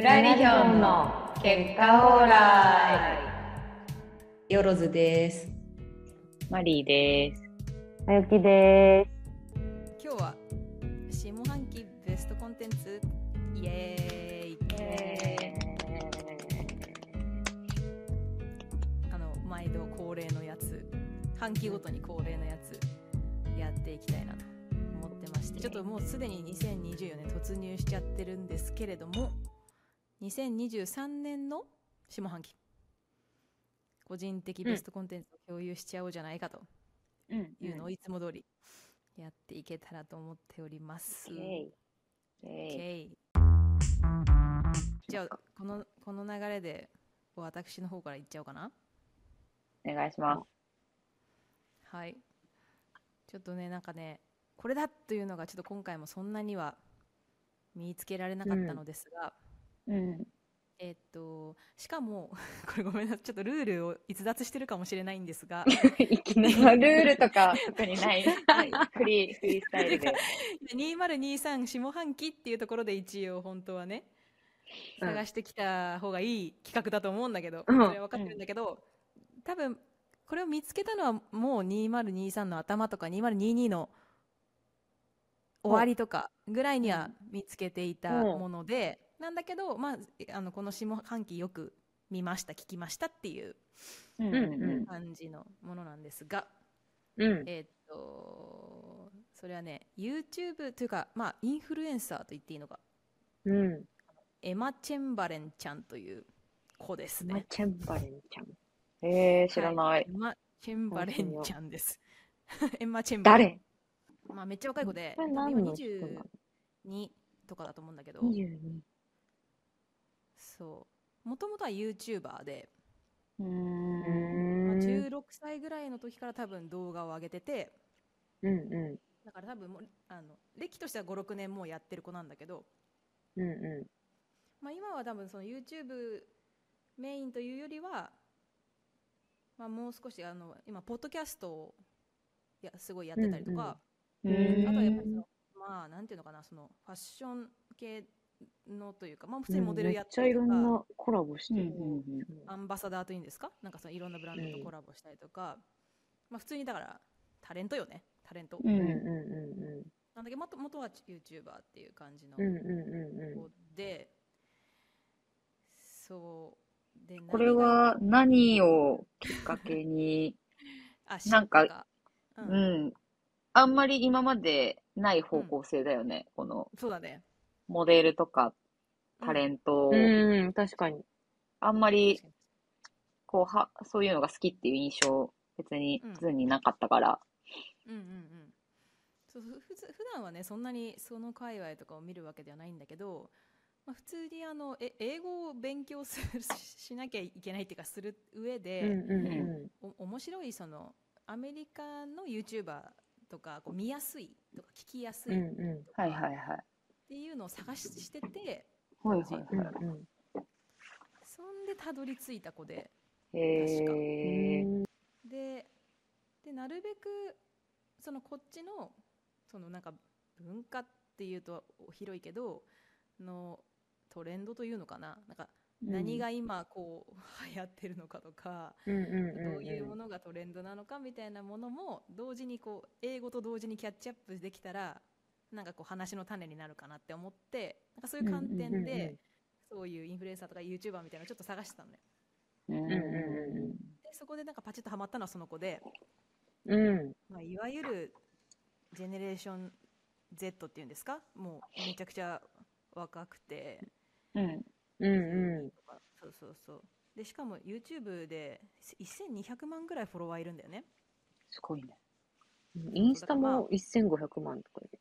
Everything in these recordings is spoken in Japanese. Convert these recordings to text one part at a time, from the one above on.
フラリヒョンの結果オーライ。よろずです。マリーです。あゆきで今日は下半期ベストコンテンツ。イエーイ。あの毎度恒例のやつ。半期ごとに恒例のやつ。やっていきたいなと思ってましてちょっともうすでに2024年突入しちゃってるんですけれども2023年の下半期個人的ベストコンテンツを共有しちゃおうじゃないかとうんいうのをいつも通りやっていけたらと思っております。じゃあこのこの流れで私の方からいっちゃおうかな。お願いします。はい。ちょっとねなんかねこれだというのがちょっと今回もそんなには見つけられなかったのですが、うん。えっとしかも これごめんなさいちょっとルールを逸脱してるかもしれないんですが いきなり。まあルールとか特にない。フリー、フリースタイルで。2023下半期っていうところで一応本当はねうん探してきた方がいい企画だと思うんだけど、うんそれは分かってるんだけど、多分これを見つけたのはもう2023の頭とか2022の終わりとかぐらいには見つけていたもので、なんだけど、まあ、あのこの下半期よく見ました聞きましたっていううんうん感じのものなんですが、うん。えーっと、それはね、YouTube というか、まあ、インフルエンサーと言っていいのか、うん。エマ・チェンバレンちゃんという子ですマね。チェンバレンちゃん。えー、知らない。エマ・チェンバレンちゃんです。エマ・チェンバレン。誰？まあ、めっちゃ若い子で、今の人なの？22とかだと思うんだけど、22。そう。もともとは YouTuber で、うん。まあ、ん。16歳ぐらいの時から多分動画を上げてて、うんうだから多分もうあの歴としては5、6年もうやってる子なんだけど、ん。うん。うまあ、今は多分その YouTube メインというよりは、まあ、もう少しあの今ポッドキャストをやすごいやってたりとか、うんあとはやっぱりそのまあなんていうのかなそのファッション系のというか、まあ、普通にん。モデルやっめっちゃいたりとか、ろんなコラボしてる。アンバサダーというんですか？なんかそのいろんなブランドとコラボしたりとか、まあ、普通にだからタレントよねタレント、う。うんんうなんだけど元元は YouTuber っていう感じのんうん。うんうんうんうん。子で、そうでこれは何をきっかけに、あなんかう、うんん。あんまり今までない方向性だよね。このそうだねモデルとかタレントを、うん、確かに。あんまりこうは、そういうのが好きっていう印象、別にうん普通になかったから。うんうんうんそうふ普段はねそんなにその界隈とかを見るわけではないんだけど、まあ、普通にあのえ英語を勉強するしなきゃいけないっていうかする上うんで、うんお面白いそのアメリカの YouTuber とかこう見やすいとか聞きやすうん。ういっんうん。はいはいはい。ていうのを探ししてて、はいはいうんはうん。そんでたどり着いた子でい。へー。ででなるべくそのこっちのそのなんか文化っていうと広いけどのトレンドというのかななんか何が今こう流行ってるのかとか。どういうものがトレンドなのかみたいなものも同時にこう英語と同時にキャッチアップできたらなんかこう話の種になるかなって思ってなんかそういう観点でそういうインフルエンサーとか YouTuber みたいなのをちょっと探してたのねでそこでなんかパチッとハマったのはその子で、うん。うん。まあ、いわゆるジェネレーション Z っていうんですか？もうめちゃくちゃ若くてうん。うんうとかそうそうそうでしかも YouTube で1200万ぐらいフォロワーいるんだよねすごいね。ん。インスタも1500万とかで。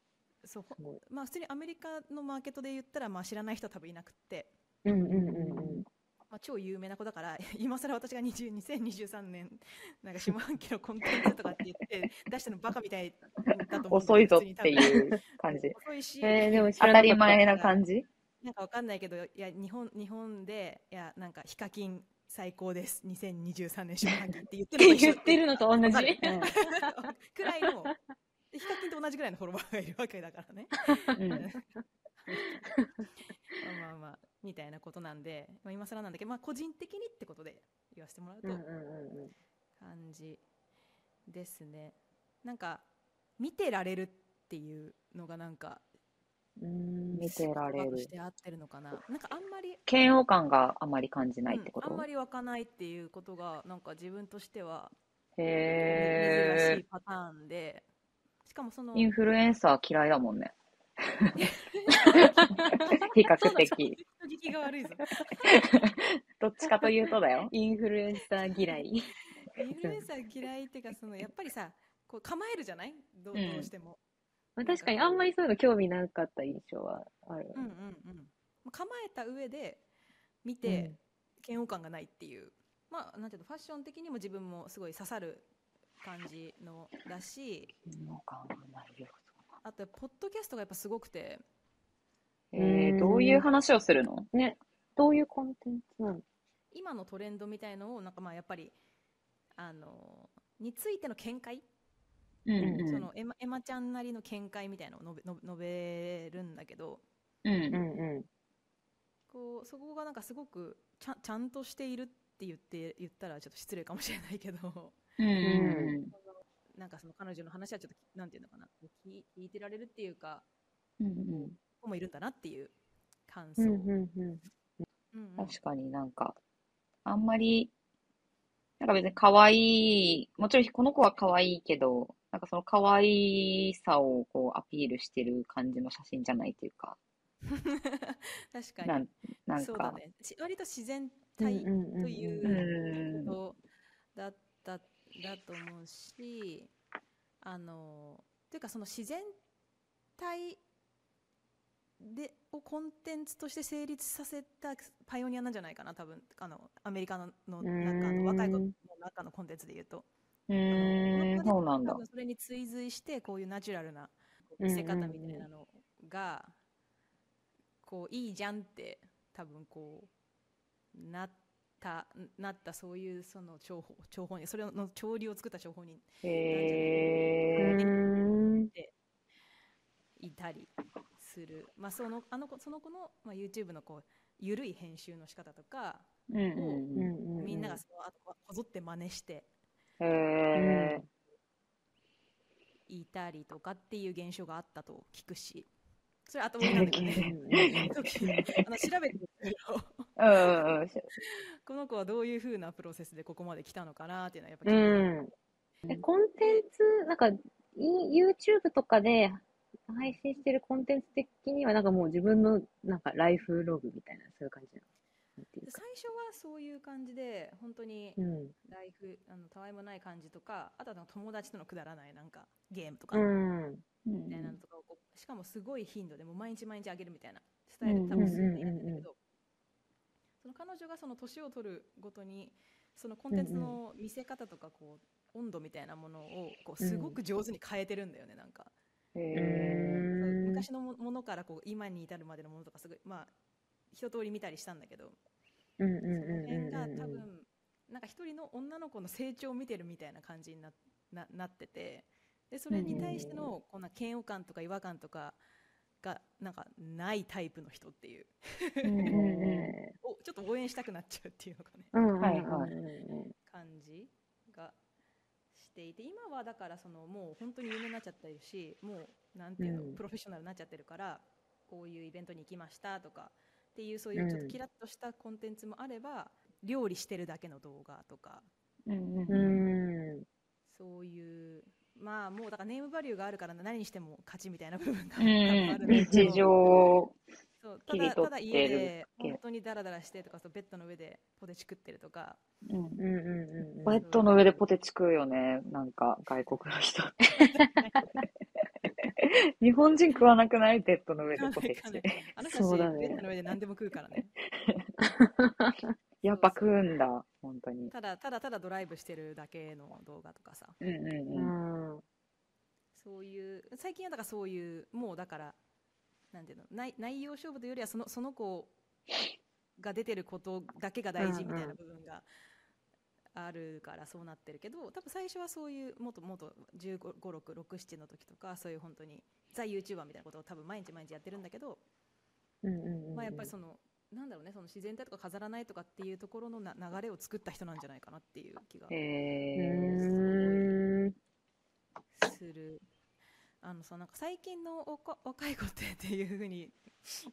そう。まあ普通にアメリカのマーケットで言ったらまあ知らない人は多分いなくって、うんうんうんまあ、超有名な子だから 今更私が20 2023年なんか下半期のコンテンツとかって言って 出したのバカみたいだと思う遅いぞっていう感じ。遅いし、うん。えー、でも知当たたり前な感じ？なんかわかんないけど、いや、日本、日本で、いや、なんか、ヒカキン最高です。2023年下半期って言ってるのと一緒言ってるのと同じ。くらいの、でヒカキンと同じぐらいのフォロワーがいるわけだからね。うん。まあまあまあ。みたいなことなんで、まあ、今更なんだけど、まあ、個人的にってことで言わせてもらうと感じですね。なんか見てられるっていうのがなんかうん。見てられるし。て合ってるのかな。なんかあんまり嫌悪感があまり感じないってこうんあんとまり湧かないっていうことがなんか自分としては珍しへいパターンでしかもそのー。インフルエンサー嫌いだもんね。比較的。どっちかというとだよ。インフルエンサー嫌い。インフルエンサー嫌いっていうかそのやっぱりさこう構えるじゃない？どうしても、まあ確かにあんまりそういうの興味なかった印象はある。うんうんうん構えた上で見て嫌悪感がないっていうまあなんていうのファッション的にも自分もすごい刺さる感じのだし。あとポッドキャストがやっぱすごくて。えー、どういう話をするの？ね。どういうコンテンツなの？今のトレンドみたいのをなんかまあやっぱりあのについての見解、うんそのエマエマちゃんなりの見解みたいなのを述べ述べ述べるんだけど。うん。うんうこうそこがなんかすごくちゃんちゃんとしているって言って言ったらちょっと失礼かもしれないけどうんうんなんかその彼女の話はちょっとなんていうのかな聞い聞いてられるっていうかうんうん。子もいるんだなっていう感ん。想、うんうんうん。うん。うん確かになんか、あんまり、なんか別に可愛い、もちろんこの子は可愛いけど、なんかその可愛さをこうアピールしてる感じの写真じゃないというか、確かに。なんなんか、そうだね。し割と自然体といううん。ことだっただと思うしあのというかその自然体でをコンテンツとして成立させたパイオニアなんじゃないかな多分。あのアメリカのの中の若い子の中のコンテンツで言うと。うーん、そうなんそれに追随してこういうナチュラルな見せ方みたいなのがこういいじゃんって多分こうなったなったそういうその情報情報にそれの潮流を作った情報にへー。うん。いたりする、まあ、そのあの子その子の、まあ、YouTube のこう緩い編集の仕方とかうんうんみんながそのあとこぞって真似していたりとかっていう現象があったと聞くしそれ後追 いなん。だけどねあの調べてるけどー。うんうん。この子はどういうふうなプロセスでここまで来たのかなっていうのはやっぱうん。え、コンテンツ、なんか、い YouTube とかで配信してるコンテンツ的には、なんかもう自分の、なんかライフログみたいな、そういう感じなの？なんていうか。最初はそういう感じで本当にうん。ライフあのたわいもない感じとかあとはなんか友達とのくだらないなんかゲームとかうん。みたいなのとかをこうしかもすごい頻度でもう毎日毎日あげるみたいなスタイルで多分進んでいるんだけどその彼女がその年を取るごとにそのコンテンツの見せ方とかこう温度みたいなものをこうすごく上手に変えてるんだよねなんかへうー。ん。昔のもものからこう今に至るまでのものとかすごいまあ一通り見たりしたんだけどうんうんその辺がうんうん。うん多分なんか一人の女の子の成長を見てるみたいな感じになななっててでそれに対してのこんな嫌悪感とか違和感とかがなんかないタイプの人っていう。おちょっと応援したくなっちゃうっていうのかね。ーうんはい。感じがしていて今はだからそのもう本当に有名になっちゃってるしもうなんていうの、うん。プロフェッショナルになっちゃってるからこういうイベントに行きましたとかっていうそういうちょっとキラッとしたコンテンツもあれば、料理してるだけの動画とか。うんうんうん。うん。そういうまあもうだからネームバリューがあるから何にしても勝ちみたいな部分が多う分あるんん、だけど。日常、そうた切り取だただってる家でけ本当にダラダラしてとかそうベッドの上でポテチ食ってるとか。うんうんうんうんベッドの上でポテチ食うよね。なんか、外国の人。日本人食わなくない？ベッドの上でポテチ。あの人たちそうだねベッドの上で何でも食うからね やっぱ食うんだ、本当に。ただただただドライブしてるだけの動画とかさうんうんううん。ん。そういう最近はだからそういうもうだからなんていうの内内容勝負というよりはそのその子が出てることだけが大事みたいな部分があるからそうなってるけど多分最初はそういうもっともっと1 5 6 6 7の時とかそういう本当にザ・ YouTuber みたいなことを多分毎日毎日やってるんだけど、うんうんうん。まあ、やっぱりそのなんだろうねその自然体とか飾らないとかっていうところのな流れを作った人なんじゃないかなっていう気が。する。あのさなんか最近のおこ若い子ってっていうふうに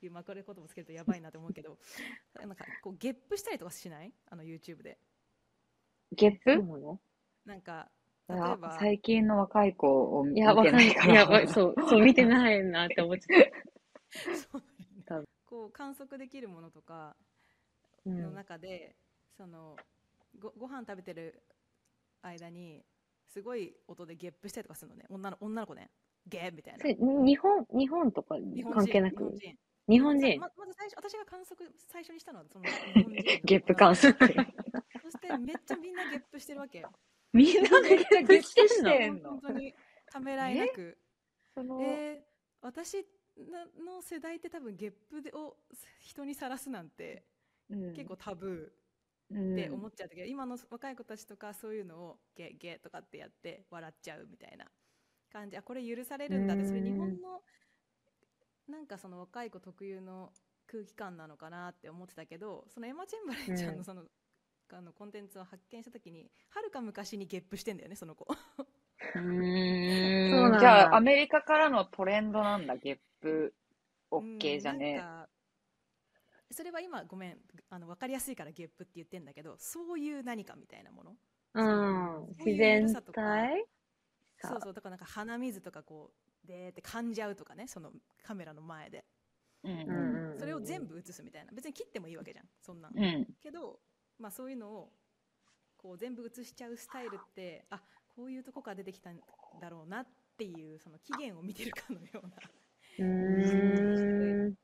言うまあこれ言葉つけるとやばいなと思うけどなんかこうゲップしたりとかしない？あの YouTube でゲップ？なんか例えば。最近の若い子を見てかんないい。いや、ないから。わそう、そう、見てないなって思っちゃっ そう。ねこう観測できるものとかた。うのん。中で、そのごご飯食べてる間にすごい音でゲップしたりとかするのね。女の女の子ね。ゲーみたいな。それ、日本、日本とか関係なく？日本人。ままず最初私が観測最初にしたのはその ゲップ観測。そしてめっちゃみんなゲップしてるわけ。よみんなでゲップしてんの。本当に。ためらいなく。そのえー、私なの世代って多分ゲップでを人にさらすなんてうん。結構タブうん。ーって思っちゃったけど、今の若い子たちとかそういうのをゲゲとかってやって笑っちゃうみたいな感じ。あこれ許されるんだって。それ日本のなんかその若い子特有の空気感なのかなって思ってたけどそのエマ・チェンバレンちゃんうん。のその、あのコンテンツを発見した時にはるか昔にゲップしてんだよねその子。うーんじゃあ、アメリカからのトレンドなんだ、ゲップ、オッケーじゃうんねそれは今ごめんあの分かりやすいからゲップって言ってんだけどそういう何かみたいなもの。うん。自然良さとか体そうそうだからなんか鼻水とかこうでーって噛んじゃうとかねそのカメラの前で。うんうんうんうん。それを全部映すみたいな。別に切ってもいいわけじゃんそんなん、うん。けど、まあ、そういうのをこう全部映しちゃうスタイルってあこういうとこから出てきたんだろうなっていうその起源を見てるかのような。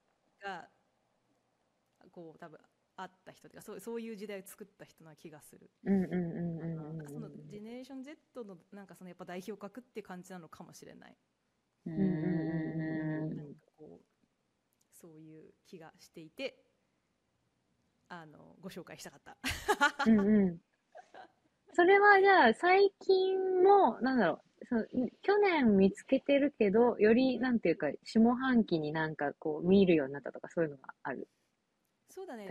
がこう多分あった人というかそうそういう時代を作った人な気がする、うんうんうんうんうんなんかそのジェネレーション Z のなんかそのやっぱ代表格って感じなのかもしれない、うんうんうんうん。なんかこうそういう気がしていてあのご紹介したかった。うんうん。それはじゃあ最近も、なんだろう、その去年見つけてるけど、よりなんていうか、下半期になんかこう見るようになったとかそういうのがある？そうだね。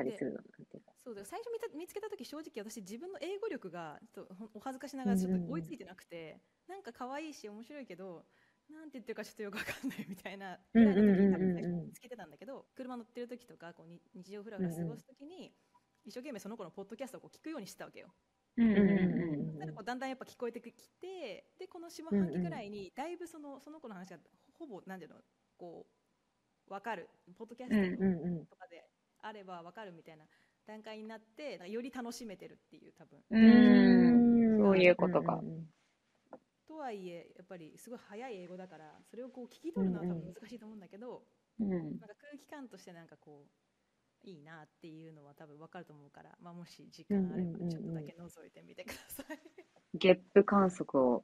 そうだ最初見た見つけた時正直私自分の英語力がちょっとお恥ずかしながらちょっと追いついてなくて、なんか可愛いし面白いけどなんて言ってるかちょっとよくわかんないみたいなぐらいの時につけてたんだけど車乗ってる時とかこうに日常フラフラ過ごす時に一生懸命その子のポッドキャストをこう聞くようにしてたわけよ。だんだんやっぱ聞こえてきてでこの下半期ぐらいにだいぶそのその子の話がほぼなんていうのこう分かるポッドキャスうんト。とかであれば分かるみたいな段階になってより楽しめてるっていう多分うん。んそういうことかんんとはいえやっぱりすごい早い英語だからそれをこう聞き取るのは多分難しいと思うんだけど、うんなんか空気感としてなんかこういいなっていうのは多分分かると思うから、まあ、もし時間あればちょっとだけ覗いてみてください。ゲップ観測を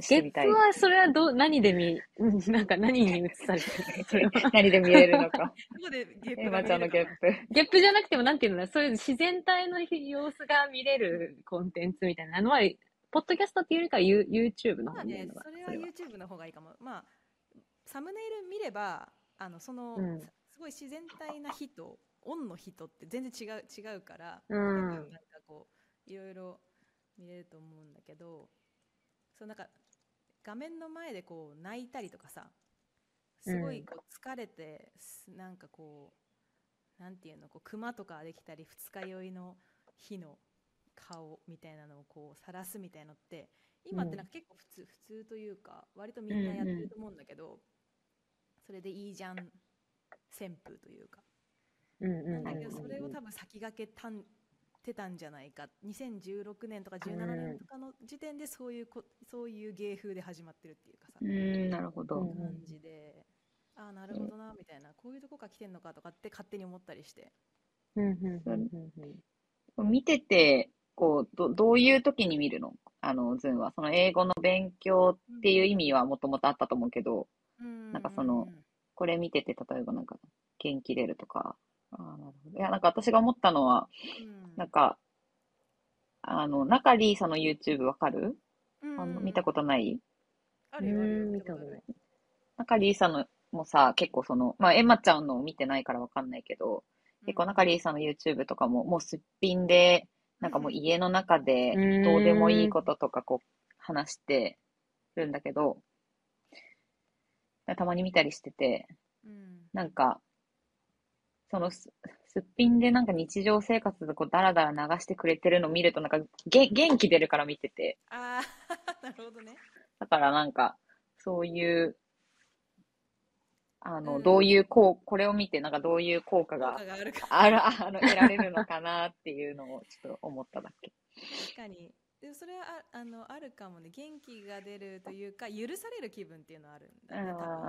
しゲ。ップはそれはどう、何で見、う んなんか何に映されてる。何で見れるのか。ここでゲップエマちゃんのゲップ。ゲップじゃなくても、なんていうの？そういう自然体の様子が見れるコンテンツみたいなのは、ポッドキャストっていうよりかは You- YouTube の方になるのかそれは YouTube の方がいいかも。まあサムネイル見ればあのその、うん。すごい自然体な日とオンの日とって全然違う違うから、うん。なんかこういろいろ見れると思うんだけどそうなんか画面の前でこう泣いたりとかさすごいこう疲れて、すなんかこうなんていうのこう熊とかできたり二日酔いの日の顔みたいなのをこう晒すみたいのって今ってなんか結構普通、普通というか割とみんなやってると思うんだけど、それでいいじゃん旋風というか。うんうんうんなんだけどそれを多分先駆けたんてたんじゃないか。2016年とか17年とかの時点でそういうこそういう芸風で始まってるっていうかさ、うん、なるほど。うん感じでああなるほどなみたいな。こういうとこから来てんのかとかって勝手に思ったりして。うんうんうんうんうん。見てて、こう、ど、どういう時に見るの？あの、ズンは。その英語の勉強っていう意味はもともとあったと思うけど、なんかそのこれ見てて、例えばなんか、元気出るとか。ああ、なるほど。いや、なんか私が思ったのは、うんなんか、あの、中里さんの YouTube わかる？うんあの、見たことない？あるよ見たこある見たこととない。中里さんのもさ、結構その、まあ、エマちゃんのを見てないからわかんないけど、結構中里さんの YouTube とかも、もうすっぴんで、なんかもう家の中でうん。どうでもいいこととかこう話してるんだけど、たまに見たりしてて、うん。なんか、そのす、すっぴんでなんか日常生活でこうダラダラ流してくれてるの見るとなんかげ元気出るから見てて、ああ なるほどね。だからなんか、そういう、あの、うん。どういうこう、これを見てなんかどういう効果効があるか。あら、あの、得られるのかなっていうのをちょっと思っただけ。確かに。でもそれはああのあるかもね。元気が出るというか許される気分っていうのはあるんだよね多分。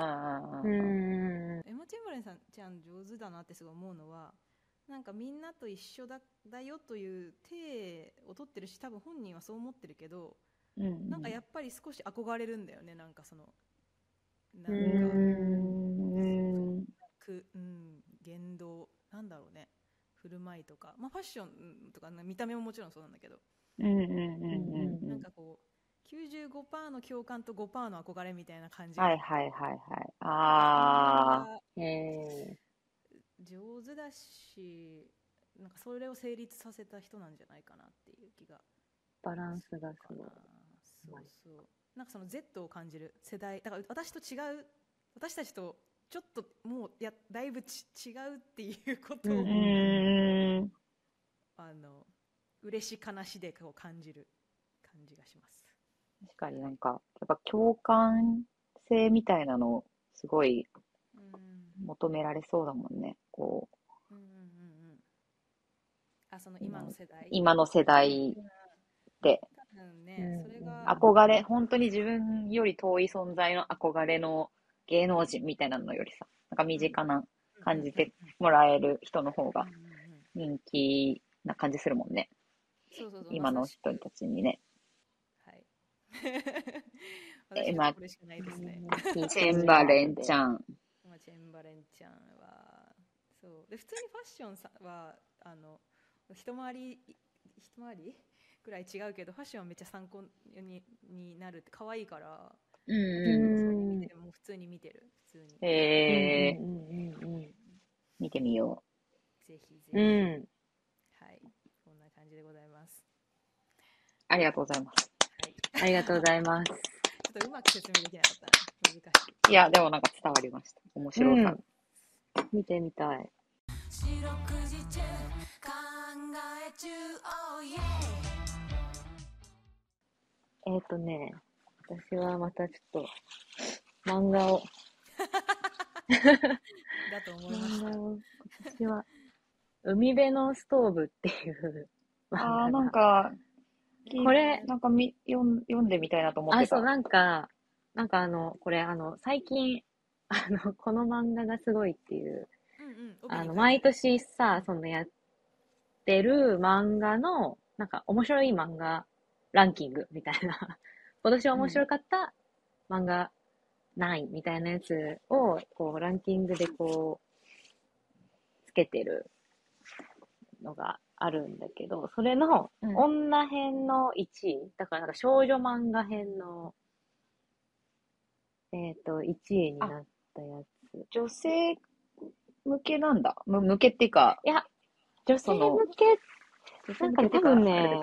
うーん。エマ・チェンバレンさんちゃん上手だなってすごい思うのはなんかみんなと一緒だだよという体を取ってるし多分本人はそう思ってるけどうんうん。なんかやっぱり少し憧れるんだよねなんかそのなうんか。うんく、うん、言動なんだろうね。振る舞いとか、まあ、ファッションとか見た目ももちろんそうなんだけど。なんかこう95%の共感と5%の憧れみたいな感じが。はいはいはいはい。ああ。あえ上手だしなんかそれを成立させた人なんじゃないかなっていう気がー、バランスがすごい。そうそう。なんかその Z を感じる世代。だから私と違う私たちとちょっともうやだいぶち違うっていうことを、うん。あの嬉し悲しでこう感じる感じがします。確かになんか、やっぱ共感性みたいなの、すごいうん。求められそうだもんね。こう、うんうんうんうん。あその今の世代。今の世代で、多分ね、うんそれが憧れ、本当に自分より遠い存在の憧れの芸能人みたいなのよりさ、なんか身近な感じてもらえる人の方が人気な感じするもんね。そうそうそう今の人たちにね。はい。え 私はこれしかないですね。チェンバレンちゃん。まあ、チェンバレンちゃんは、そう。で、普通にファッションさは、あの、一回り、一回り？ぐらい違うけど、ファッションはめっちゃ参考にになるって、可愛いから、うんううん。ん。見てもう普通に見てる。普通に。えー、うんうんうん見てみよぜひぜひ。うん。うん。はい。こんな感じでございます。う。ありがとうございます。はい。ありがとうございます。ちょっとうまく説明できなかったな。難しい。いや、でもなんか伝わりました。面白さ。うん見てみたい。四六時中考え中 oh yeah えっ、とね、私はまたちょっと、漫画を、だと思いました。漫画を、私は、海辺のストーブっていう漫画がああ、なんか、これなんかみ読ん読んでみたいなと思っあ、てた。そう、なんか、なんかあの、これあの、最近、あの、この漫画がすごいっていう、うんうん。あの、毎年さ、そのやってる漫画の、なんか面白い漫画ランキングみたいな、今年面白かった漫画ないみたいなやつを、こう、ランキングでこう、つけてるのがあるんだけど、それのうん女編の1位、だからなんか少女漫画編の、えっ、と、1位になったやつ。女性向けなんだ。む向けっていうか、いや、女性向けなんかね多分ね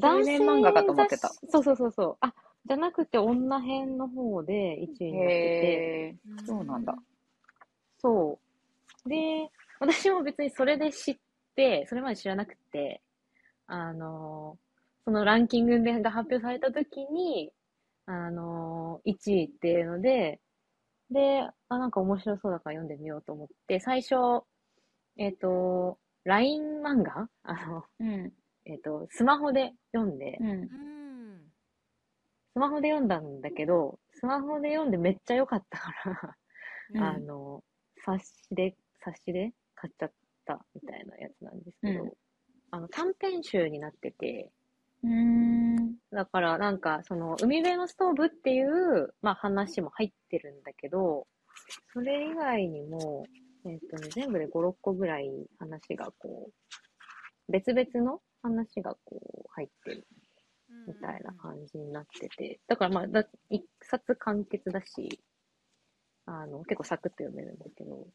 男性漫画かと思ってたそうそうそうそう。あ、じゃなくて女編の方で1位になってて、そうなんだ。そう。で、私も別にそれで知って、それまで知らなくて、あの、そのランキングが発表された時に、あの、1位っていうので、で、あ、なんか面白そうだから読んでみようと思って、最初、えっ、と、LINE 漫画？あの、うん。えっ、と、スマホで読んで、うん。うん。スマホで読んだんだけど、スマホで読んでめっちゃ良かったから、うんあの、冊子で、冊子で買っちゃったみたいなやつなんですけど、うんあの、短編集になってて、うーん。だからなんか、その、海辺のストーブっていう、まあ話も入ってるんだけど、それ以外にも、えっ、とね、全部で5、6個ぐらい話がこう、別々の話がこう入ってるみたいな感じになってて、だからまあ、だ一冊完結だし、あの、結構サクッと読めるんだけど、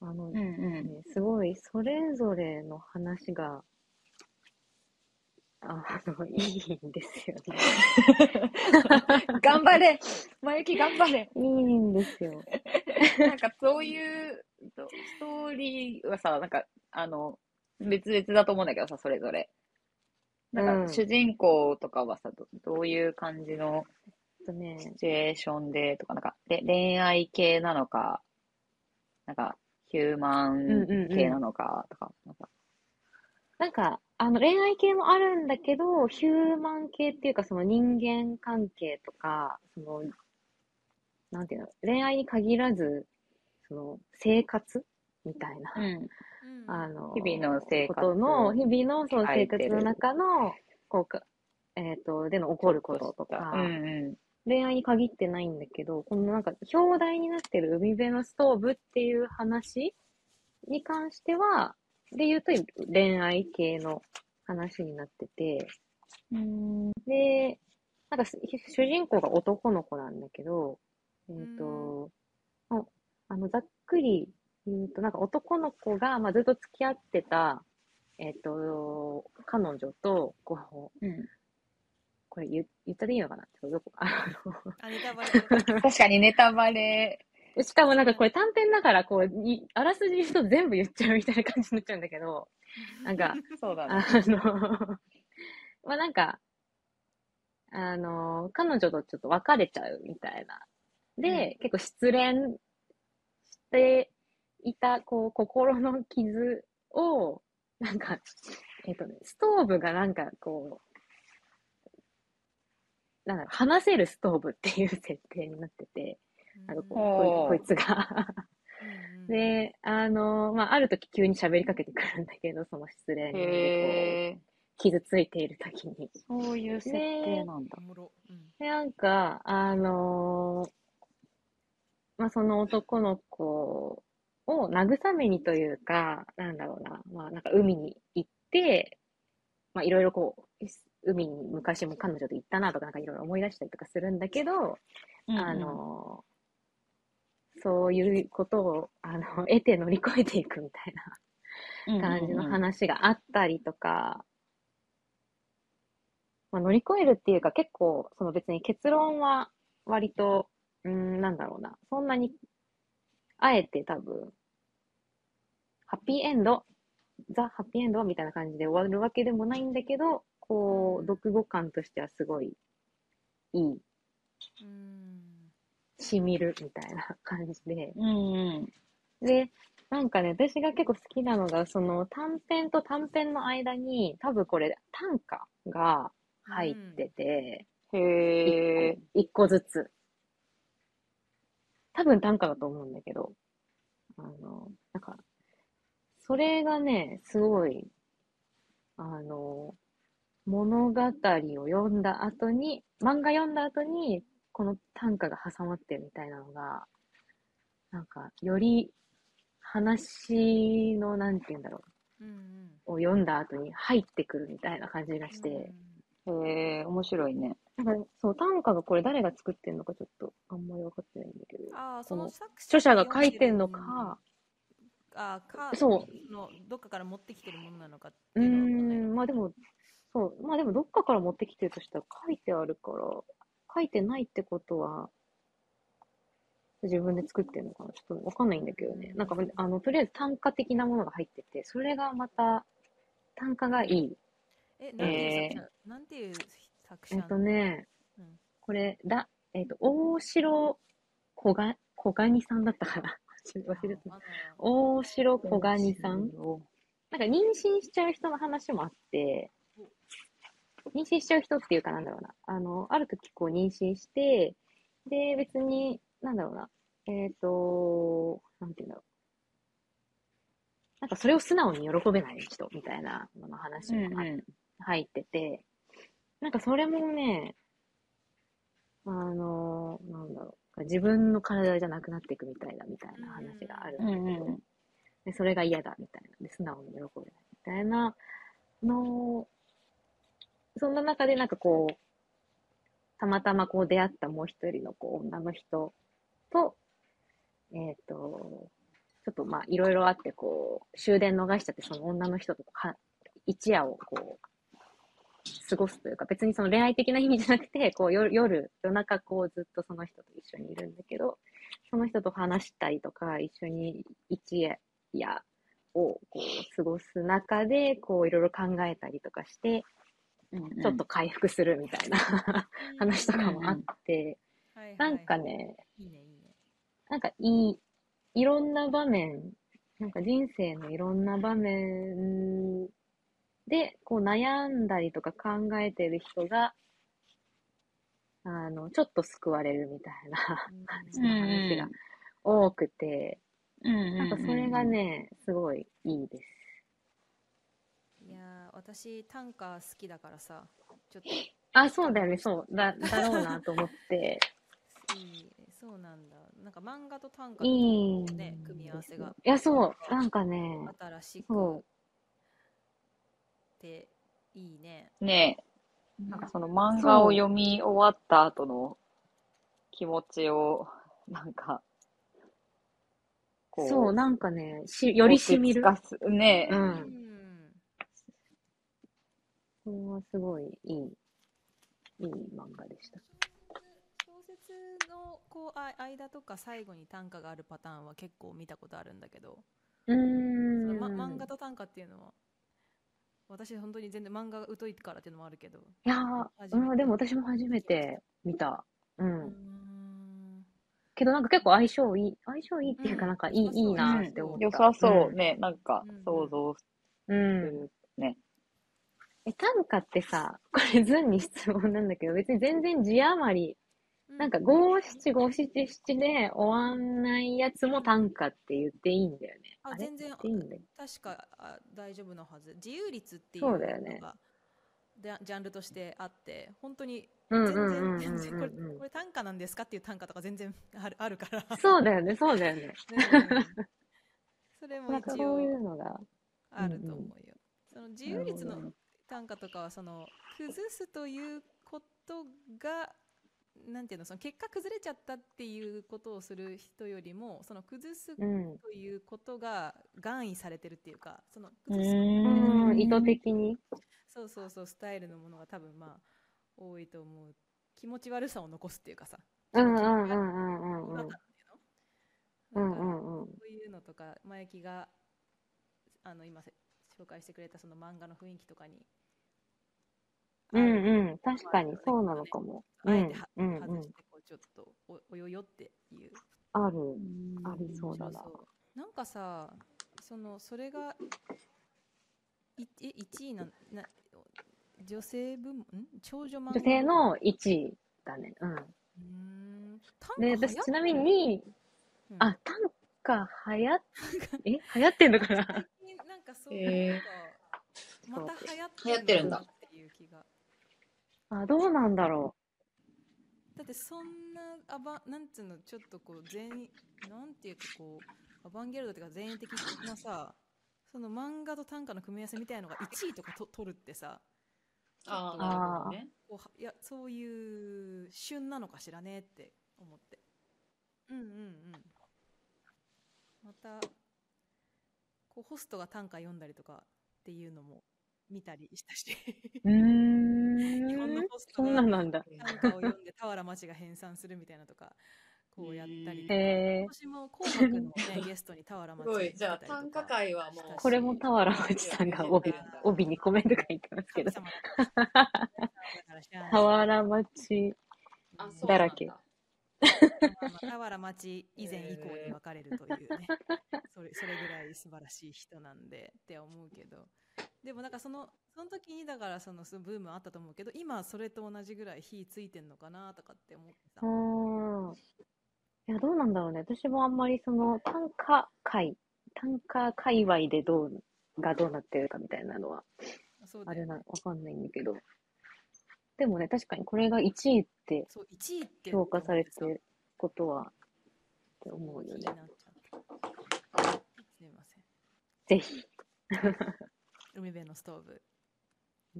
あの、うんうん。ね、すごい、それぞれの話が、あの、いいんですよね。頑張れまゆき頑張れいいんですよ。なんかそういうとストーリーはさ、なんか、あの、別々だと思うんだけどさ、それぞれ。なんうん。か主人公とかはさ、どどういう感じのシチュエーションでとか、なんか、で恋愛系なのか、なんか、ヒューマン系なのかとか、なんか、なんか、あの、恋愛系もあるんだけど、ヒューマン系っていうか、その人間関係とか、その、なんていうの、恋愛に限らず、その、生活みたいな、うん。うんあの、日々の生活ことの、日々のその生活の中の、こうか、えっ、と、での起こることとか、うんうん。恋愛に限ってないんだけど、このなんか、表題になってる海辺のストーブっていう話に関しては、で言うと恋愛系の話になってて、うん。で、なんかす主人公が男の子なんだけど、えっ、と、ああの、ざっくり言うと、なんか男の子が、まあ、ずっと付き合ってた、えっ、と、彼女と、こう、うんこれ言言ったでいいのかな？ちょっとどこ、あの、あ、ネタバレとか。確かにネタバレ。しかもなんかこれ短編だから、こう、いあらすじ言うと全部言っちゃうみたいな感じになっちゃうんだけど、なんか、そうだね。あの、まあなんか、あの、彼女とちょっと別れちゃうみたいな。で、結構失恋していた、こう、心の傷を、なんか、えっとね、ストーブがなんかこう、なんだろう、話せるストーブっていう設定になってて、なんかここいこいつが。うん、で、あの、まあ、ある時急に喋りかけてくるんだけど、その失恋で傷ついている時に。そういう設定なんだ。で、なんか、あのまあ、その男の子を慰めにというか、なんだろうな、まあ、なんか海に行って、まあ、いろいろこう、海に昔も彼女と行ったなとか、なんかいろいろ思い出したりとかするんだけど、あの、そういうことを、あの、得て乗り越えていくみたいうんうんな感じの話があったりとか、まあ、乗り越えるっていうか結構、その別に結論は割と、うーん、なんだろうな、そんなに、あえて多分、ハッピーエンド、ザ・ハッピーエンドみたいな感じで終わるわけでもないんだけど、こう、読後感としてはすごいいい、うんしみるみたいな感じで、うんうん。で、なんかね、私が結構好きなのが、その短編と短編の間に、多分これ短歌が入ってて、へえ。一個ずつ。多分短歌だと思うんだけど、あの、なんか、それがね、すごい、あの、物語を読んだ後に、漫画読んだ後に、この短歌が挟まってるみたいなのが、なんか、より話の、なんて言うんだろうんうん。う、を読んだ後に入ってくるみたいな感じがして、へえ、面白いね。なんか、そう、短歌がこれ誰が作ってんのかちょっとあんまり分かってないんだけど、ああ、その作著者が書いてんのか、あーか、そう。のどっかから持ってきてるものなのかってうーいうのは分かんないん、まあでも、そう、まあでもどっかから持ってきてるとしたら書いてあるから、書いてないってことは、自分で作ってるのかな。ちょっとわかんないんだけどね。なんか、あの、とりあえず単価的なものが入ってて、それがまた、単価がいい。え、なんていう作者、なんていう作者えっとね、うん。これ、だ、えっと、大城小が、小ガニさんだったかな。忘れて大城小ガニさん。なんか妊娠しちゃう人の話もあって、妊娠しちゃう人っていうかなんだろうな。あの、ある時こう妊娠して、で、別に、なんだろうな。えっ、と、なんていうんだろう。なんかそれを素直に喜べない人みたいなのの話もあうん入ってて、なんかそれもね、あの、なんだろう。自分の体じゃなくなっていくみたいな、みたいな話があるんだけど、うんうんで、それが嫌だ、みたいな。で、素直に喜べない、みたいなのをそんな中でなんかこう、たまたまこう出会ったもう一人のこう女の人と、えっ、と、ちょっとまあ、いろいろあって、こう、終電逃しちゃって、その女の人とか、一夜をこう、過ごすというか、別にその恋愛的な意味じゃなくて、こう、夜、夜、夜中こう、ずっとその人と一緒にいるんだけど、その人と話したりとか、一緒に一夜をこう、過ごす中で、こう、いろいろ考えたりとかして、ちょっと回復するみたいな 話とかもあって、はいはいなんかね、いいねいなんかいい、いろんな場面、なんか人生のいろんな場面で、こう悩んだりとか考えてる人が、あの、ちょっと救われるみたいな感じの話が多くて、ななんかそれがね、すごいいいです。いやー私短歌好きだからさちょっと。あ、そうだよね、そう。だ、だろうなと思って。いいそうなんだ。なんか漫画と短歌いいのね組み合わせがいや、そう。なんかね、新しくそていいねねえ、なんかその漫画を読み終わった後の気持ちを、なんか、こそう、なんかね、し、よりしみる。ねえ、う。うんんそれはすごいいい、いい漫画でした。小説のこうあ間とか最後に短歌があるパターンは結構見たことあるんだけど、うん。のま、漫画と短歌っていうのは私本当に全然漫画が疎いからっていうのもあるけどいやー、うん、でも私も初めて見た。う。うんんけどなんか結構相性いい、相性いいっていうかうんなんかいい、いいなって思った。良さそううんね、なんかうん想像すうん。るね。え、短歌ってさ、これズンに質問なんだけど、別に全然字余り、なんか五七五七七で終わんないやつも短歌って言っていいんだよね。れあ全然いいんだよ。確かあ大丈夫なはず自由率っていうそうだよねのがでジャンルとしてあって本当にうん全うんうんうん然全然これうんうん これ短歌なんですかっていう短歌とか全然あるあるからそうだよね、そうだよね。う んそれも一そうい応うのが。あると思うよ、その自由率の短歌とかはその崩すということがなんていうのその結果崩れちゃったっていうことをする人よりもその崩すうん。ということが願意されてるっていうかそのう崩すーうん、意図的に。そうそうそうスタイルのものが多分まあ多いと思う気持ち悪さを残すっていうかさうんう。そういうのとか前木があの今せ紹介してくれたその漫画の雰囲気とかにうん合ううん。確かにそうなのかも。うんあえてはうんうん外して。こうちょっとおおよよっていうある。ありそうだな。そうそうなんかさそのそれがいえ1位なな女性部門？ん？長女漫画？女性の1位だね。うん。うーんで、短歌流行って私ちなみに、うんあ、短歌流行っ、え？流行ってんのかな？最近なんかそうへーなんかまた流行ってってるんだっていう気があ、どうなんだろだってそんなアバなんつうのちょっとこう全なんていうかこうアバンギャルドっていうか前衛的なさその漫画と短歌の組み合わせみたいのが1位とかと取るってさああ、あーなるほどね。いやそういう旬なのかしらねって思って。うんうんうん。またこうホストが短歌読んだりとかっていうのも見たりしたし。う。うー日本のん。ホストそんがなんなんだ。短歌を読んで俵町が編纂するみたいなとか こうやったりとかへえ今。年も紅白の、ね、ゲストに俵町すごい。じゃあ、短歌会はもう。これも俵町さんが帯、帯にコメント書いてますけど。俵町だらけまあま町以前以降に分かれるというねそれそれぐらい素晴らしい人なんでって思うけどでもなんかそのその時にだからそのそのブームあったと思うけど今それと同じぐらい火ついてんのかなとかって思ってさうーん。いや、どうなんだろうね。私もあんまりその短歌界、短歌界隈でどう、がどうなってるかみたいなのは、そうだよあれな、わかんないんだけど。でもね、確かにこれが1位ってそう1位って評価されてることは、ってさ思うよね気にな。っちゃったすみませんぜひ。海辺のストーブ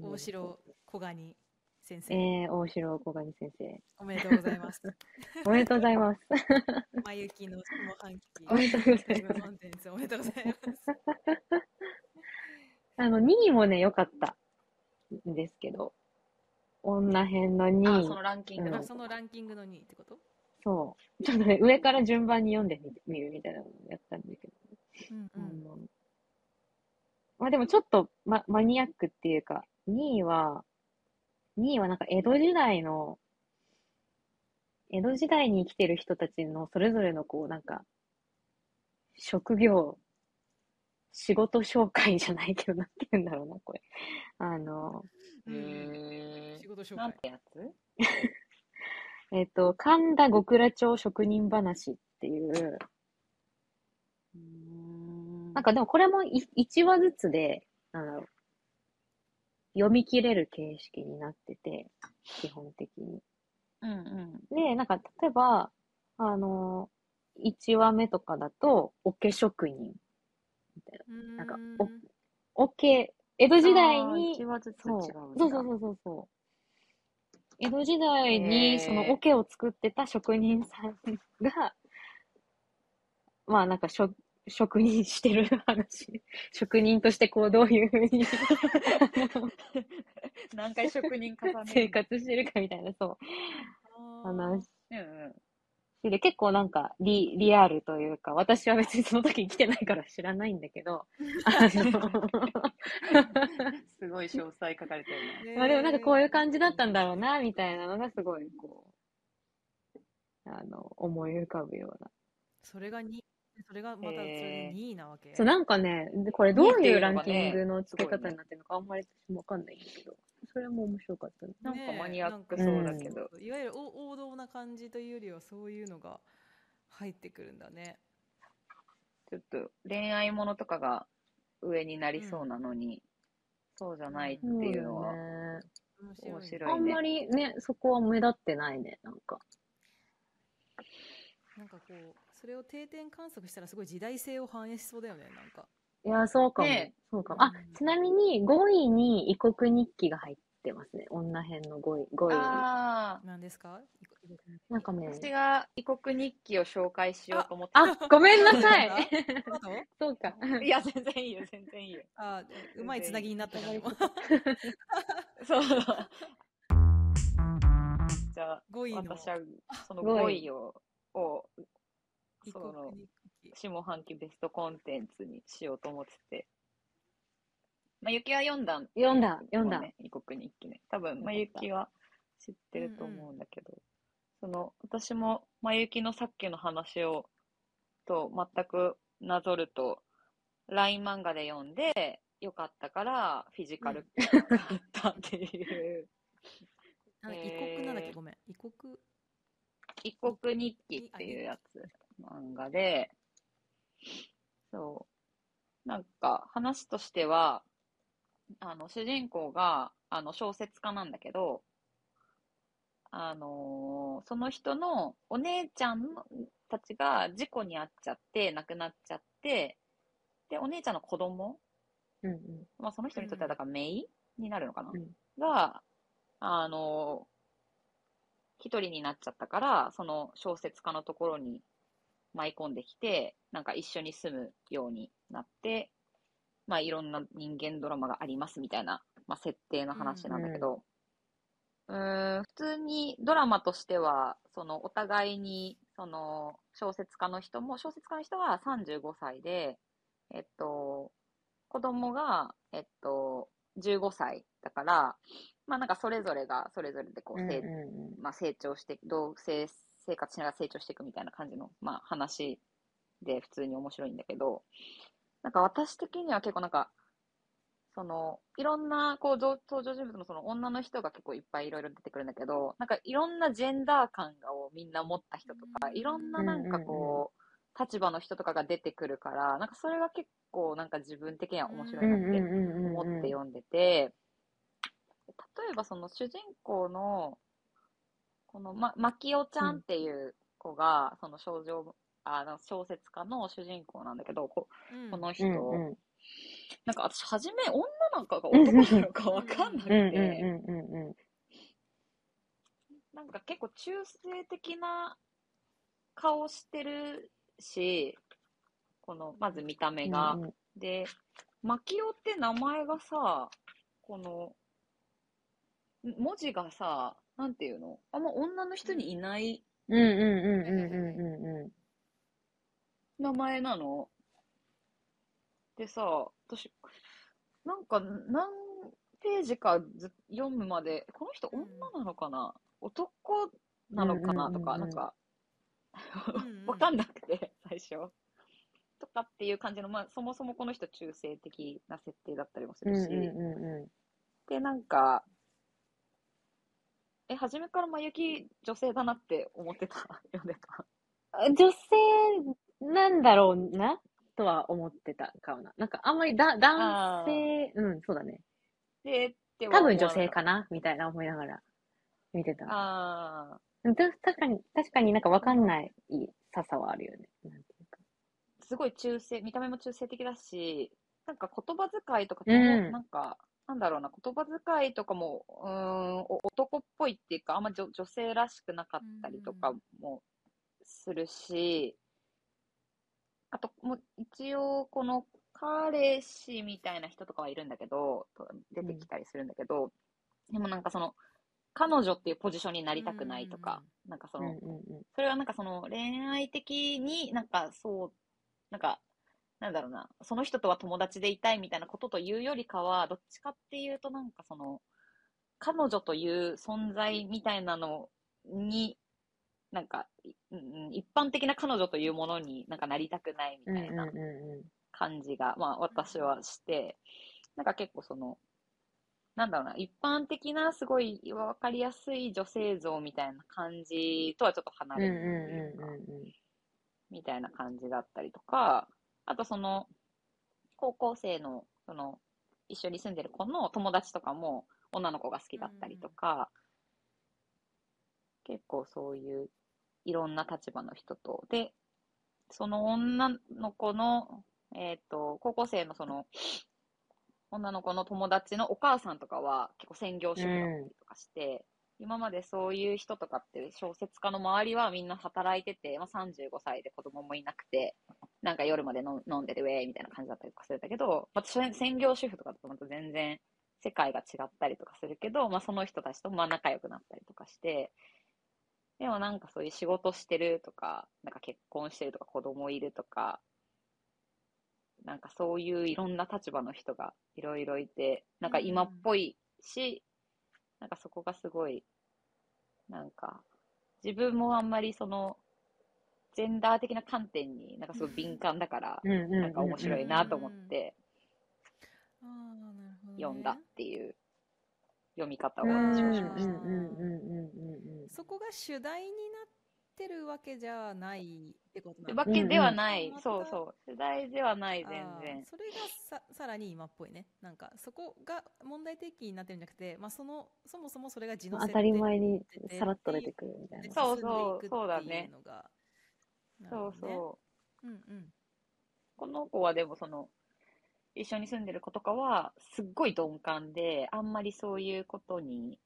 大城小ガニ先生、えー、大城小金先生。おめでとうございます。おめでとうございます。まゆきの下半期。おめでとうございますコンテンツおめでとうございます。あの、2位もね、良かったんですけど、女編の2位。あそのランキングうんそのランキングの2位ってこと？そう。ちょっとね、上から順番に読んでみるみたいなのをやったんだけど。うんあのまあでもちょっと、ま、マニアックっていうか、2位は、2位はなんか江戸時代の、江戸時代に生きてる人たちのそれぞれのこうなんか、職業、仕事紹介じゃないけど、なんて言うんだろうな、これ。あの、うん。へ仕事紹介。なんてやつ？えっと、神田極楽町職人話っていう、なんかでもこれも1話ずつで、なんだろう、読み切れる形式になってて、基本的に。うんうん。で、なんか例えば、あの、1話目とかだと、桶職人。みたいな。なんかお桶、江戸時代に、1話ずつ違そううんだ。そうそうそうそうそう。江戸時代へに、ーその桶を作ってた職人さんが、まあなんか職、職人してる話。職人としてこうどういうふうに 何回職人重ね生活してるかみたいな、そう、話うんうん。で、結構なんかリ、リアルというか、私は別にその時来てないから知らないんだけど、すごい詳細書かれてるね。まあでもなんかこういう感じだったんだろうな、みたいなのがすごい、こう、あの、思い浮かぶような。それが2それがまたそれで2位なわけ。そう、なんかね、でこれどういうランキングの付け方になってるのかあんまり私もわかんないんだけど、それも面白かったね。なんかマニアックそうだけどいわゆるお王道な感じというよりはそういうのが入ってくるんだね。ちょっと恋愛ものとかが上になりそうなのに、そうじゃないっていうのはね。面白いね面白いあんまりね、そこは目立ってないね、なんか。なんかこうそれを定点観測したらすごい時代性を反映しそうだよねなんか。いや、そうかも。ねそうかも。あうん、ちなみに5位に異国日記が入ってますね。女編の5位。5位に。ああ、何ですか？なんかね。私が異国日記を紹介しようと思ってあ、ごめんなさい。そうか。いや、全然いいよ、全然いいよ。あうまいつなぎになったじゃん。でも そう。じゃあ、5位の私はその5 5位位を、を異その下半期ベストコンテンツにしようと思ってて。まあ、ゆきは読んだん読んだ読んだ。ね、異国日記ね。多分、まゆきは知ってると思うんだけど、その、私も、まゆきのさっきの話を、と全くなぞると、LINE 漫画で読んで、よかったから、フィジカル買ったっていう、あ異えー国なんだっけ？ごめん。異国？異国日記っていうやつ、漫画で、そう。なんか、話としては、あの、主人公が、あの、小説家なんだけど、あのーその人のお姉ちゃんのたちが事故に遭っちゃって、亡くなっちゃって、で、お姉ちゃんの子供、うんうん。まあ、その人にとっては、だから、姪になるのかな、うんが、あの、一人になっちゃったから、その小説家のところに舞い込んできて、なんか一緒に住むようになって、まあいろんな人間ドラマがありますみたいな、まあ設定の話なんだけど、うーん、普通にドラマとしては、そのお互いに、その小説家の人も、小説家の人は35歳で、えっと、子供が、えっと、15歳だから、まあなんかそれぞれがそれぞれでこう成,、うんうんうん。まあ、成長して、同性生活しながら成長していくみたいな感じの、まあ話で普通に面白いんだけど、なんか私的には結構なんか、その、いろんな、こう、登登場人物のその女の人が結構いっぱいいろいろ出てくるんだけど、なんかいろんなジェンダー感をみんな持った人とか、いろんななんかこう、立場の人とかが出てくるから、なんかそれが結構なんか自分的には面白いなって思って読んでて、例えばその主人公の、この、ま、まきおちゃんっていう子が、その少女、あの小説家の主人公なんだけど、こうん。この人、うんうん。なんか私初め女なのかが男なのかわかんなくうんうんて、うんうんなんか結構中性的な顔してるし、この、まず見た目が。うんうん。で、マキオって名前がさ、この、ん文字がさ、なんていうの？あんま女の人にいない。うんうんうんうんうんうんう名前なの？でさ、私、なんか何ページかず読むまで、この人女なのかな？男なのかな？とか、うんうんうんうん。なんか、わかんなくて、最初。とかっていう感じの、まあ、そもそもこの人中性的な設定だったりもするし、うんうんうで、なんか、え、初めからまゆき女性だなって思ってた、読んでた。ん。女性なんだろうなとは思ってたかもな。なんかあんまりだ男性、うん、そうだね。で、で多分女性かな？なみたいな思いながら見てた。ああ、た確かに、確かになんかわかんないささはあるよね。なんていうか。すごい中性、見た目も中性的だし、なんか言葉遣いとか、うんなんか、なんだろうな、言葉遣いとかも、うーん、お男っぽいっていうか、あんま女女性らしくなかったりとかもするし、あと、もう一応、この彼氏みたいな人とかはいるんだけど、と出てきたりするんだけど、でもなんかその、彼女っていうポジションになりたくないとか、なんかその。それはなんかその恋愛的になんかそう、なんか、なんだろうな、その人とは友達でいたいみたいなことというよりかは、どっちかっていうとなんかその、彼女という存在みたいなのに、なんか、いうん一般的な彼女というものになんかなりたくないみたいな。感じが、まあ私はして、なんか結構その、なんだろうな、一般的なすごいわかりやすい女性像みたいな感じとはちょっと離れるみたいな感じだったりとか、あとその、高校生の、その、一緒に住んでる子の友達とかも女の子が好きだったりとか、結構そういういろんな立場の人と、で、その女の子の、えっ、と、高校生のその、女の子の友達のお母さんとかは結構専業主婦だったりとかして、今までそういう人とかって小説家の周りはみんな働いてて、まあ、35歳で子供もいなくて、なんか夜まで飲んでてウェーみたいな感じだったりとかするんだけど、まあ、専専業主婦とかだとまた全然世界が違ったりとかするけど、まあ、その人たちとまあ仲良くなったりとかして、でもなんかそういう仕事してるとか、なんか結婚してるとか子供いるとか、なんかそういういろんな立場の人がいろいろいて、なんか今っぽいし、なんかそこがすごい、なんか自分もあんまりその、ジェンダー的な観点になんかすごい敏感だから。なんか面白いなと思ってああ、なるほど、ね。読んだっていう読み方を私はしました。そこが主題になってるわけじゃないってことなわのけではない、うんうんそうそう。世代ではない、全然。それがささらに今っぽいねなんかそこが問題提起になってるんじゃなくて、まあ、そのそもそもそれが地の当たり前にさらっと出てるくるみたいな。そうそうそうだねそううそう。うんうんこの子はでもその、一緒に住んでる子とかは、すっごい鈍感で、あんまりそういうことに、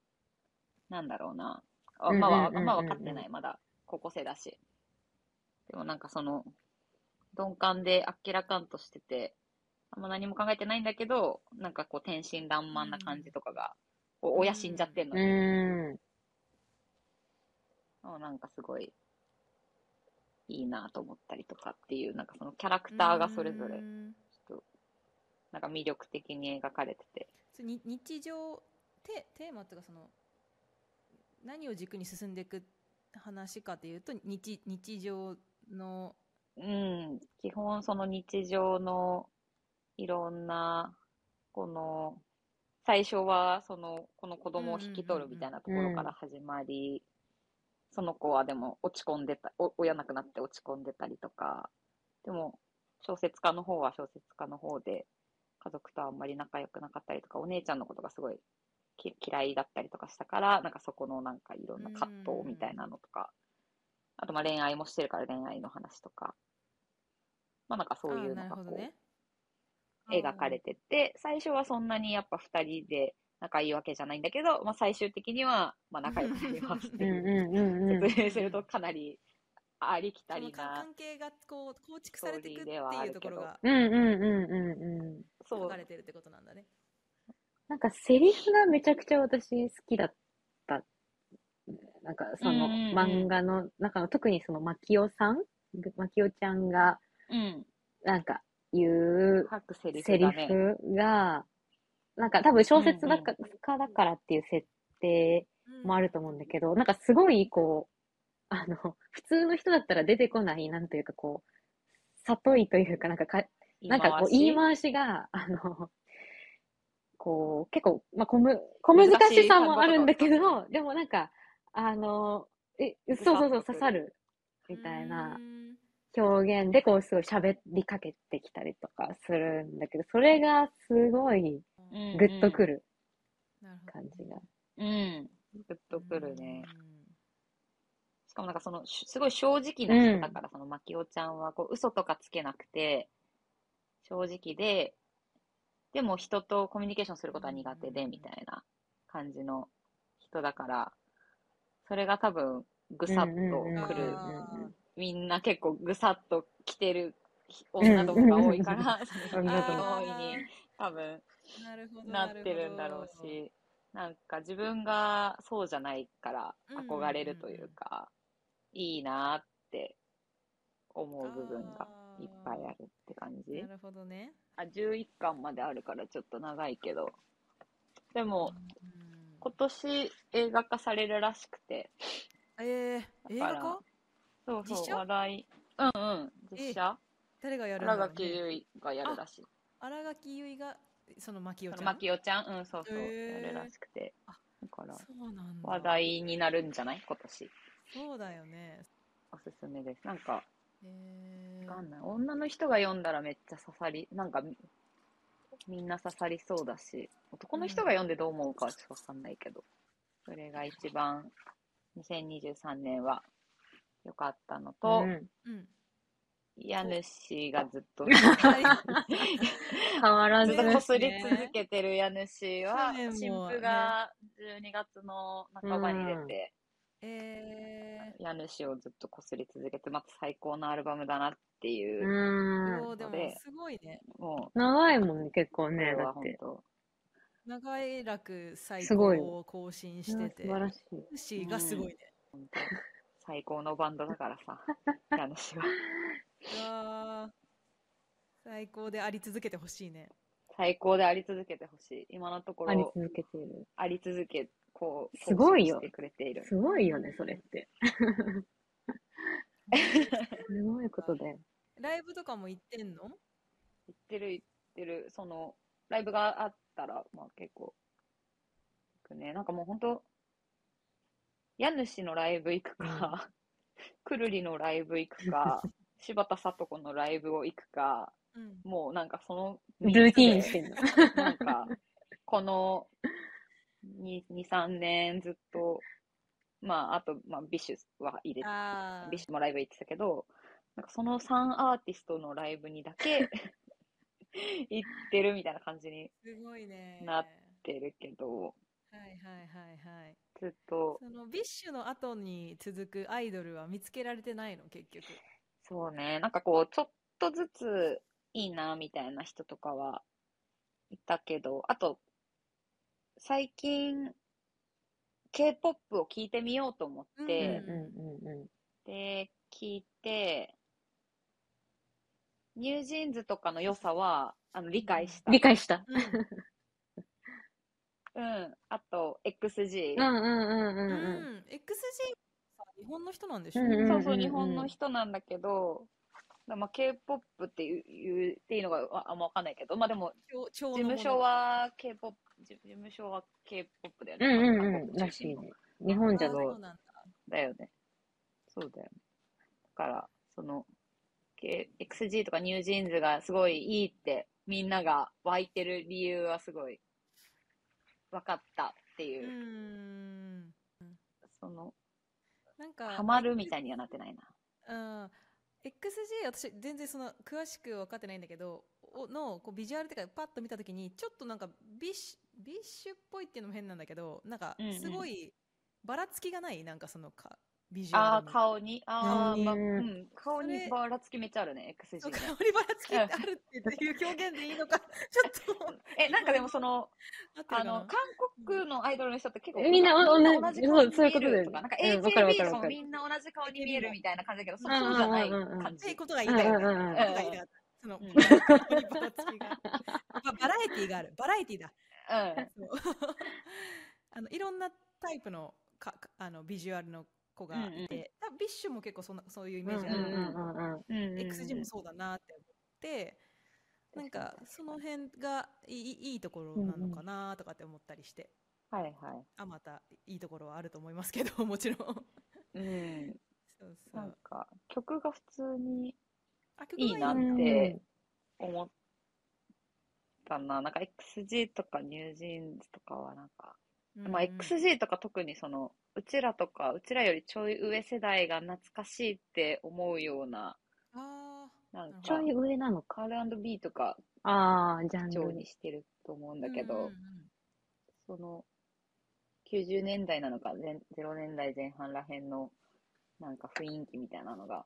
なんだろうな。あまあ、まあ分かってない、まだ高校生だし。でもなんかその、鈍感であっけらかんとしてて、あんま何も考えてないんだけど、なんかこう天真爛漫な感じとかが、こう親死んじゃってんのうに、ん。あなんかすごい、いいなと思ったりとかっていう、なんかそのキャラクターがそれぞれう、んちょっと、なんか魅力的に描かれてて。に日常テテーマっていうかその何を軸に進んでいく話かというと日日常のうん、基本その日常のいろんな、この、最初はその、この子供を引き取るみたいなところから始まり、その子はでも落ち込んでた、お親亡くなって落ち込んでたりとか、でも小説家の方は小説家の方で家族とあんまり仲良くなかったりとか、お姉ちゃんのことがすごいき嫌いだったりとかしたから、なんかそこのなんかいろんな葛藤みたいなのとか、あとまあ恋愛もしてるから恋愛の話とか、まあなんかそういうのがこう、ね。描かれてて、最初はそんなにやっぱ二人で仲いいわけじゃないんだけど、まあ最終的には、まあ仲良くなりますってうんいう。説明するとかなりありきたりな関。係がこう構築されていくってストーリーではあいうところがうんうんうんうんうん。そう書か。れてるってことなんだね。なんかセリフがめちゃくちゃ私好きだった。なんかその漫画の中の特にそのマキオさん？マキオちゃんがうん。なんか言うセリ。フが、なんか多分小説だか家だからっていう設定もあると思うんだけど、なんかすごいこう、あの、普通の人だったら出てこない、なんというかこう、里いというか、なんかか、なんかこう、言い回しが、あの、こう、結構、まあ、小む、小難しさもあるんだけど、でもなんか、あの、え、そうそうそう、刺さる、みたいな表現で、こう、すごい喋りかけてきたりとかするんだけど、それがすごい、うんグッとくる感じが。うん。グッとくるね。うんしかもなんかその、しすごい正直な人だから、その、まきおちゃんは、こう、嘘とかつけなくて、正直で、でも人とコミュニケーションすることは苦手で、みたいな感じの人だから、それが多分、ぐさっとうんうんうんくる。みんな結構ぐさっと来てる女の子が多いから、その 女の子多いに多分なってるんだろうし、なんか自分がそうじゃないから憧れるというか、いいなって思う部分がいっぱいあるって感じ。な。るほどね。あ、11巻まであるからちょっと長いけど。でも、うん今年映画化されるらしくて、えー、映だから画化？そうそう、実写？話題、うんうん、実写？誰がやるんだろう、荒垣ね、結衣がやるらしい。新垣結衣がその牧代ちゃん？そのマキオちゃん、うん、そうそう、へー。やるらしくて。あだから、そうなんだ。話題になるんじゃない？今年。そうだよね。おすすめです。なんか、えわかんない。女の人が読んだらめっちゃ刺さり、なんかみ、みんな刺さりそうだし、男の人が読んでどう思うかはちょっとわかんないけど、それが一番、2023年は良かったのと、うん。うん。家主がずっと、変わらずずっ。とこすり続けてる家主は、新婦が12月の半ばに出て、え家主をずっとこすり続けて、また最高のアルバムだなっていうう、でもで。すごいね。も長いもんね、結構ね、だって。長い楽最すごい高を更新してて。素晴らしい。しがすごいね、本当最高のバンドだからさ、家主は。うわー最高であり続けてほしいね最高であり続けてほしい。今のとこありろ、続けている。あり続け、こう、すごいよてくれている。すごいよね、それって。すごいことだよ。ライブとかも行ってんの？言ってる言ってる、その、ライブがあったら、まあ結構、行くね。なんかもう本当家主のライブ行くか、くるりのライブ行くか、柴田聡子のライブを行くか、うん。もうなんかそのルーティーンしてんの。なんか、この2、2 3年ずっと、まあ、あと、まあ、 BiSH は入れて、あ BiSH もライブ行ってたけど、なんかその3アーティストのライブにだけ 行ってるみたいな感じにすごいね。なってるけど、はいはいはいはい。ずっと、その BiSH の後に続くアイドルは見つけられてないの結局。そうね、なんかこう、ちょっとずついいな、みたいな人とかはいたけど、あと、最近、K-POP を聞いてみようと思って、うんうんうんで、聞いて、ニュージーンズとかの良さは、あの、理解した。理解した。うんうん。あと、XG。うんうんうんううんうん。ん XG さ日本の人なんでしょ？うんうんそうそう、日本の人なんだけど、まあ、K-POP っていう言っていいのかああんまわかんないけど、まあでも、事務所は K-POP、事務所は K-POP だよね。うんうんうん。らしいね。日本じゃあない。そうなんだだよね。そうだよね。だから、その、K- XG とかニュージーンズがすごいいいって、みんなが湧いてる理由はすごい分かったってういう、ーん。その、なんかハマるみたいにはなってないな。うん。XG 私全然その詳しく分かってないんだけどおのこうビジュアルとかパッと見た時にちょっとなんかビッシビッシュっぽいっていうのも変なんだけどなんかすごいばらつきがないなんかそのかビジュアああ、ルに顔に、ああ、うんまあ、うん、顔にばらつきめっちゃあるね、そう XG 香ね。りばらつきってあるっていう表現でいいのか ちょっと。え、なんかでもその、あの、韓国のアイドルの人って結構、みんな同じ顔にそうそういうことだよね見えるとか、なんかうんわかるわか AKB るわかる。もみんな同じ顔に見えるみたいな感じだけど、そうんそうじゃないうんうん。うん感じ。っていう。ことが言いたい。その、うん。顔にばらつきが。まバラエティーがある。バラエティーだ。うん。そう。あのいろんなタイプのかかあのビジュアルの子がいて、多分 BiSH も結構そんなそういうイメージある、うんうんうんうんうん。XG もそうだなって思って、なんかその辺がいいいいところなのかなとかって思ったりして、はいはあまたいいところはあると思いますけど もちろん。い。うん。そうそう。なんか、曲が普通にいいなって思ったな。なんか XG とかニュージーンズとかはなんか、まあ、XG とか特にその、うちらとか、うちらよりちょい上世代が懐かしいって思うような、あなんか、ちょい上なのか。R&B とかああ、ジャンルに。してると思うんーだけど、うんうんうん。その、90年代なのか、前0年代前半らへんの、なんか雰囲気みたいなのが、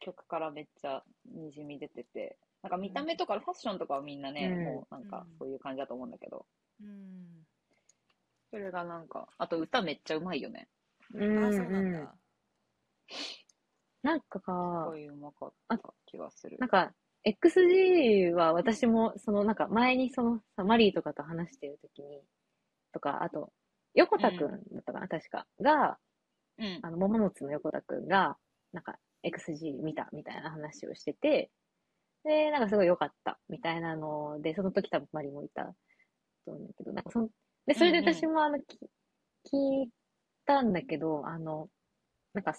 曲からめっちゃにじみ出てて、なんか見た目とかファッションとかはみんなね、うん。もうなんかうん。そういう感じだと思うんだけど、うんそれがなんか、あと歌めっちゃうまいよね。うんあそうなんうんだ。なんかすごい、うまかった気がする。なんか、XG は私も、その、なんか前にそのさ、マリーとかと話してるときに、とか、あと、横田くんだったかな、確か、が、うん。あの、桃松の横田くんが、なんか、XG 見たみたいな話をしてて、で、なんかすごい良かったみたいなので、その時多分マリーもいたと思うんだけど、なんかその、で、それで私もあの、き聞いたんだけど、あの、なんか、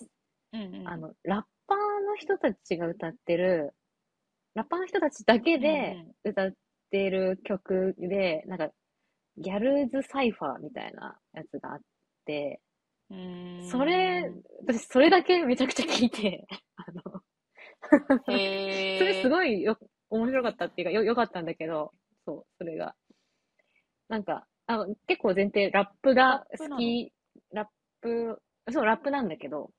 うんうん。あの、ラッパーの人たちが歌ってる、ラッパーの人たちだけで歌ってる曲で、なんか、ギャルズサイファーみたいなやつがあって、うーん、それ、私それだけめちゃくちゃ聞いて、あの、へー それすごいよ、面白かったっていうか、よ、良かったんだけど、そう、それが。なんか、あの、結構前提、ラップが好き、ラップ、そう、ラップなんだけど、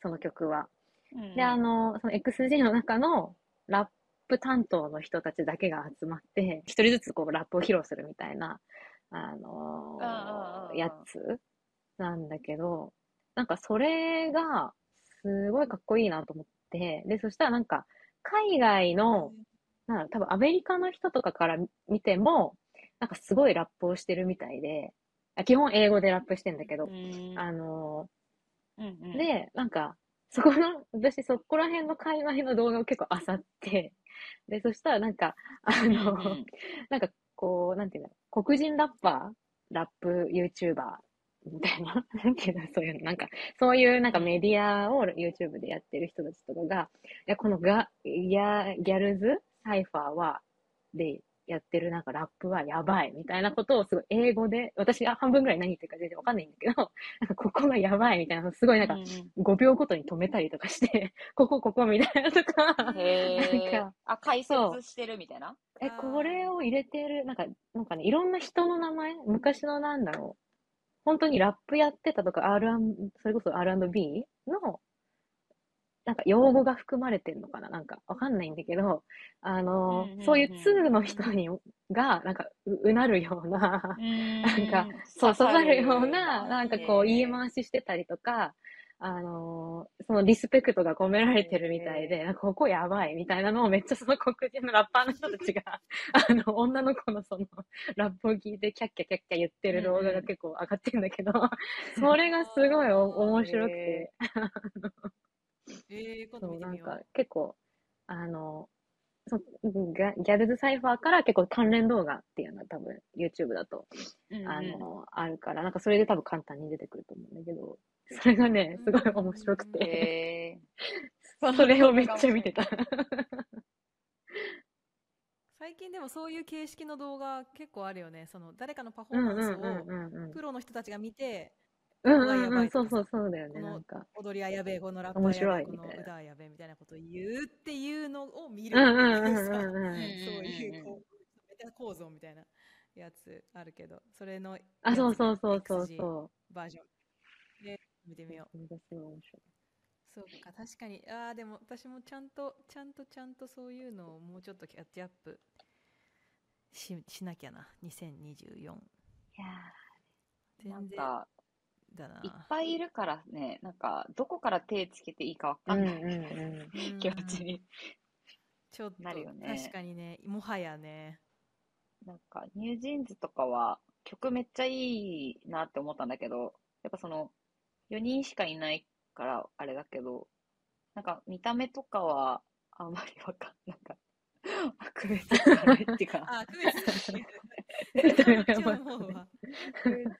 その曲は。うん。で、あの、その XG の中のラップ担当の人たちだけが集まって、一人ずつこうラップを披露するみたいな、あのうんうんうんうんやつなんだけど、なんかそれがすごいかっこいいなと思って、で、そしたらなんか海外の、なん多分アメリカの人とかから見ても、なんかすごいラップをしてるみたいで、あ基本英語でラップしてんだけど、うん。あのうんうん。で、なんか、そこの、私そこら辺の界隈の動画を結構漁って、で、そしたらなんか、あの、うんなんかこう、なんていうんだろう、黒人ラッパー、ラップ YouTuber みたいな、なんていうの、そういうの、なんか、そういうなんかメディアを YouTube でやってる人たちとかが、いや、このガ、ギャ、ギャルズサイファーは、で、やってるなんかラップはやばいみたいなことをすごい英語で、私が半分ぐらい何言ってるか全然わかんないんだけど、なんかここがやばいみたいなのすごいなんかうんうん。5秒ごとに止めたりとかして、ここここみたいなとか、へなんーあ、解説してるみたいな？え、これを入れてる、なんか、なんかね、いろんな人の名前、昔のなんだろう、本当にラップやってたとか、R&、それこそ R&B の、なんか用語が含まれてるのかな？なんかわかんないんだけど、あのうんうんうんそういう通の人に、が、なんかう、うなるような、なんか、そう、刺さるような、な。んかこう、言い回ししてたりとか、あのーそのリスペクトが込められてるみたいで、なんかここやばいみたいなのをめっちゃその黒人のラッパーの人たちが、あの、女の子のその、ラップを聞いてキャッキャキャッキャ言ってる動画が結構上がってるんだけど、それがすごいお面白くて、えー、今度そう、見てみよう。なんか結構、あの、そギャギャルズサイファーから結構関連動画っていうのは多分 YouTube だとあの、あるから、なんかそれで多分簡単に出てくると思うんだけど、それがね、すごい面白くて、へそれをめっちゃ見てた。最近でもそういう形式の動画結構あるよね。その誰かのパフうんうんォーマンスをうんうんうん。プロの人たちが見て、うんうんうん、そうそうそうだよね、なんか。踊りはやべえ、このラップは面白やべえ、このいみたいな歌はやべえみたいなことを言うっていうのを見うる。そういうこう、メタ構造みたいなやつあるけど、それのあ、そうそうそうそうそバージョン。で、見てみよう。う。そうか、確かに。ああ、でも私もちゃんと、ちゃんとちゃんとそういうのをもうちょっとキャッチアップししなきゃな。2024。いや全然か、だな。いっぱいいるからね、なんか、どこから手つけていいかわかうんんないうんうん 気持ちに。ちょっと、なるよね確かにね、もはやね。なんか、ニュージーンズとかは、曲めっちゃいいなって思ったんだけど、やっぱその、4人しかいないから、あれだけど、なんか、見た目とかは、あんまりわかんなんか、っあ、区別つかない。別にこっちは思うわ区別、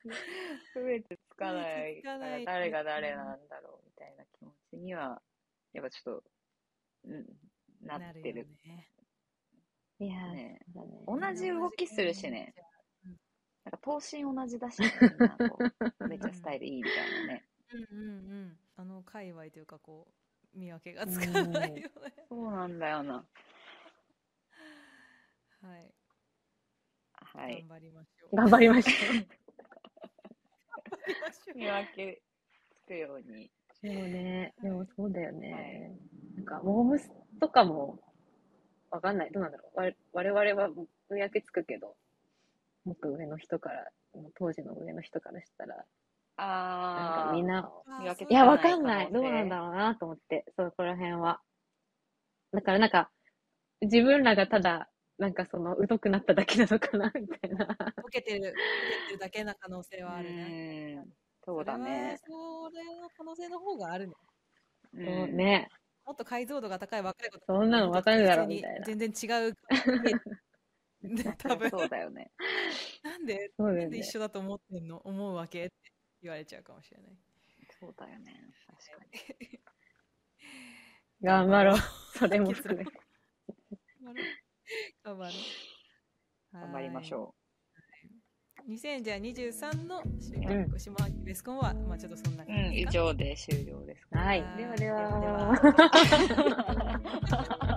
区別つかない。区別つかない。から、誰が誰なんだろうみたい。な気持ちには、やっぱちょっと、うん、なってる。ね。い。やー、ね。同じ動きするしね。うんなんか、頭身同じだし、みんな、こう、めっちゃスタイルい。い。みたい。なね。うんうんうん。あの界隈とい。うか、こう、見分けがつかない。よね。そうなんだよな。はい。はい頑。張りましょう。頑張りましょう見分けつくように。う。でもね、でもそうだよね。はいなんか、モームスとかも、わかんない。どうなんだろう。我我々は見分けつくけど、もっと上の人から、当時の上の人からしたら、なん。かみんな、見分けついや、わかかんない。どうなんだろうなと思って、そこら辺は。だからなんか、自分らがただ、なんかその、疎くなっただけなのかな、みたいな。ボケてる、ボケてるだけな可能性はあるね。うん。そうだね。それの可能性の方があるね。うんそうね。もっと解像度が高い若い子とそんなのわかるだろうみたいな全然違う。で 多分そうだよね。なんで、ねなんで一。緒だと思ってんの？思うわけ？って言われちゃうかもしれない。そうだよね。確かに。頑張ろう。それも含め。頑張ろう。頑張りましう。ょ2023のん下半期ベスコンは、まあちょっとそんなう。うん、以感じですか？上で終了ですか。はい。はいではでではでは。は